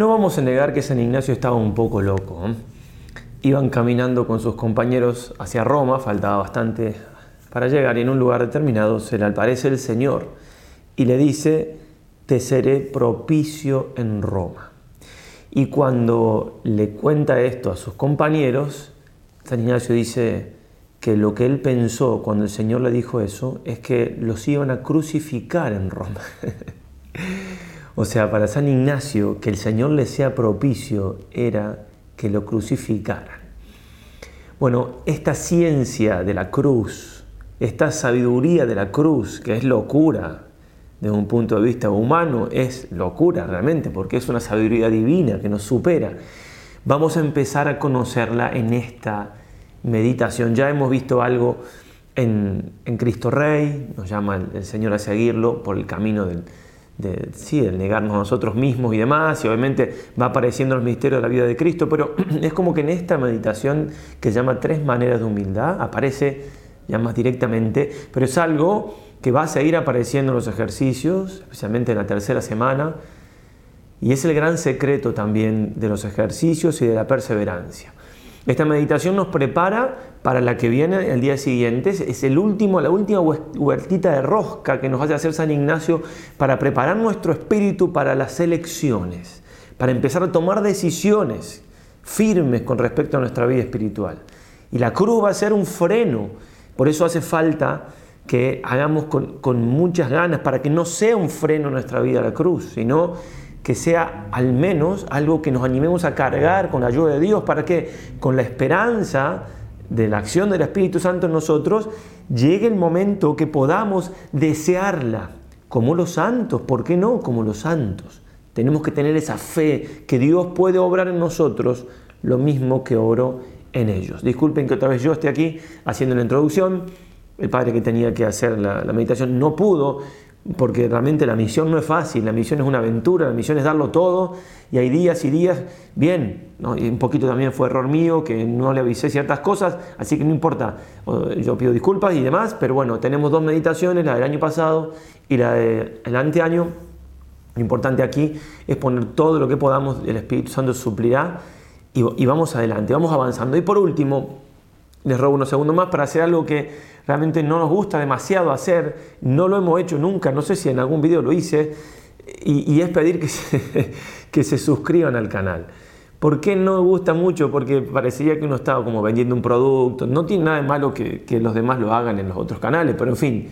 No vamos a negar que San Ignacio estaba un poco loco. ¿eh? Iban caminando con sus compañeros hacia Roma, faltaba bastante para llegar y en un lugar determinado se le aparece el Señor y le dice, te seré propicio en Roma. Y cuando le cuenta esto a sus compañeros, San Ignacio dice que lo que él pensó cuando el Señor le dijo eso es que los iban a crucificar en Roma. o sea, para San Ignacio que el Señor le sea propicio era que lo crucificaran. Bueno, esta ciencia de la cruz, esta sabiduría de la cruz, que es locura, desde un punto de vista humano es locura realmente, porque es una sabiduría divina que nos supera. Vamos a empezar a conocerla en esta meditación. Ya hemos visto algo en, Cristo Rey, nos llama el, Señor a seguirlo por el camino del, de, sí, negarnos a nosotros mismos y demás, y obviamente va apareciendo el misterio de la vida de Cristo, pero es como que en esta meditación que llama Tres Maneras de Humildad, aparece ya más directamente, pero es algo que va a seguir apareciendo en los ejercicios, especialmente en la tercera semana, y es el gran secreto también de los ejercicios y de la perseverancia. Esta meditación nos prepara para la que viene el día siguiente. Es el último, la última huertita de rosca que nos hace hacer San Ignacio para preparar nuestro espíritu para las elecciones, para empezar a tomar decisiones firmes con respecto a nuestra vida espiritual. Y la cruz va a ser un freno. Por eso hace falta que hagamos con, muchas ganas para que no sea un freno en nuestra vida la cruz, sino que sea al menos algo que nos animemos a cargar con la ayuda de Dios para que con la esperanza de la acción del Espíritu Santo en nosotros llegue el momento que podamos desearla como los santos, ¿por qué no? Como los santos. Tenemos que tener esa fe que Dios puede obrar en nosotros lo mismo que oro en ellos. Disculpen que otra vez yo esté aquí haciendo la introducción el padre que tenía que hacer la, meditación no pudo, porque realmente la misión no es fácil, la misión es una aventura, la misión es darlo todo y hay días y días, bien, y un poquito también fue error mío que no le avisé ciertas cosas, así que no importa, yo pido disculpas y demás, pero bueno, tenemos dos meditaciones, la del año pasado y la del anteaño. Lo importante aquí es poner todo lo que podamos, el Espíritu Santo suplirá y vamos adelante, vamos avanzando. Y por último, les robo unos segundos más para hacer algo que realmente no nos gusta demasiado hacer, no lo hemos hecho nunca, no sé si en algún video lo hice, y, es pedir que se, que se suscriban al canal. ¿Por qué no me gusta mucho? Porque parecería que uno estaba como vendiendo un producto. No tiene nada de malo que, que los demás lo hagan en los otros canales, pero en fin,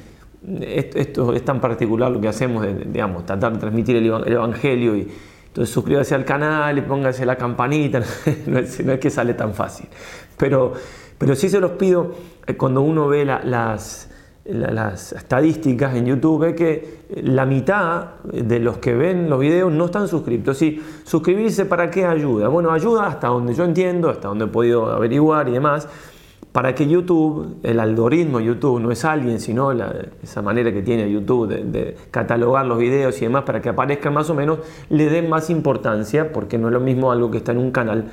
esto, es tan particular lo que hacemos, digamos, tratar de transmitir el, Evangelio y entonces suscríbase al canal y póngase la campanita, no es, no es que sale tan fácil. Pero pero sí se los pido eh, cuando uno ve las, estadísticas en YouTube, ve que la mitad de los que ven los videos no están suscritos. Sí, suscribirse para qué ayuda? Bueno, ayuda hasta donde yo entiendo, hasta donde he podido averiguar y demás, para que YouTube, el algoritmo YouTube, no es alguien, sino esa manera que tiene YouTube de, de, catalogar los videos y demás para que aparezcan más o menos, le den más importancia, porque no es lo mismo algo que está en un canal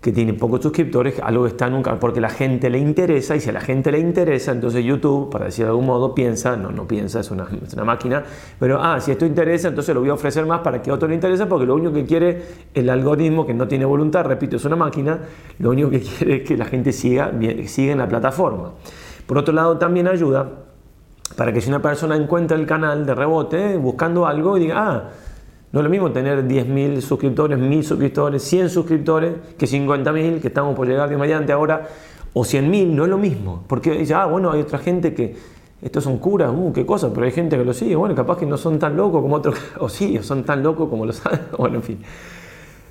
que tiene pocos suscriptores, algo está nunca, porque la gente le interesa, y si a la gente le interesa, entonces YouTube, para decir de algún modo, piensa, no, no piensa, es una, es una máquina, pero, ah, si esto interesa, entonces lo voy a ofrecer más para que otro le interese, porque lo único que quiere el algoritmo, que no tiene voluntad, repito, es una máquina, lo único que quiere es que la gente siga, siga en la plataforma. Por otro lado, también ayuda para que si una persona encuentra el canal de rebote buscando algo y diga, ah, no es lo mismo tener 10.000 suscriptores, 1.000 suscriptores, 100 suscriptores, que 50.000, que estamos por llegar de mediante ahora, o 100.000, no es lo mismo. Porque dice, ah, bueno, hay otra gente que, estos son curas, uh, qué cosa, pero hay gente que lo sigue, bueno, capaz que no son tan locos como otros, o sí, son tan locos como los bueno, en fin.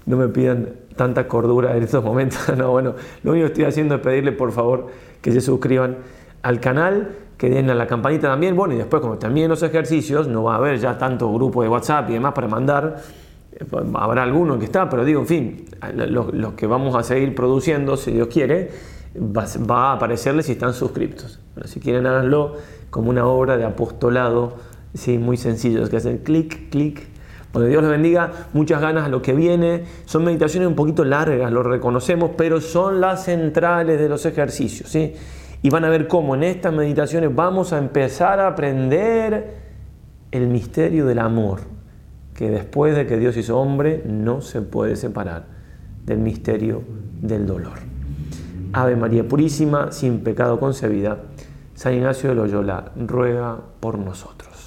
No me pidan tanta cordura en estos momentos, no, bueno, lo único que estoy haciendo es pedirle por favor que se suscriban al canal, que den a la campanita también. Bueno, y después, cuando terminen los ejercicios, no va a haber ya tanto grupo de WhatsApp y demás para mandar. Eh, habrá alguno que está, pero digo, en fin, los, que vamos a seguir produciendo, si Dios quiere, va, a aparecerles si están suscriptos. Si quieren, háganlo como una obra de apostolado, sí, muy sencillo, es que hacer clic, clic. Bueno, Dios les bendiga, muchas ganas a lo que viene. Son meditaciones un poquito largas, lo reconocemos, pero son las centrales de los ejercicios, ¿sí? Y van a ver cómo en estas meditaciones vamos a empezar a aprender el misterio del amor. que después de que Dios hizo hombre no se puede separar del misterio del dolor. Ave María Purísima, sin pecado concebida, San Ignacio de Loyola ruega por nosotros.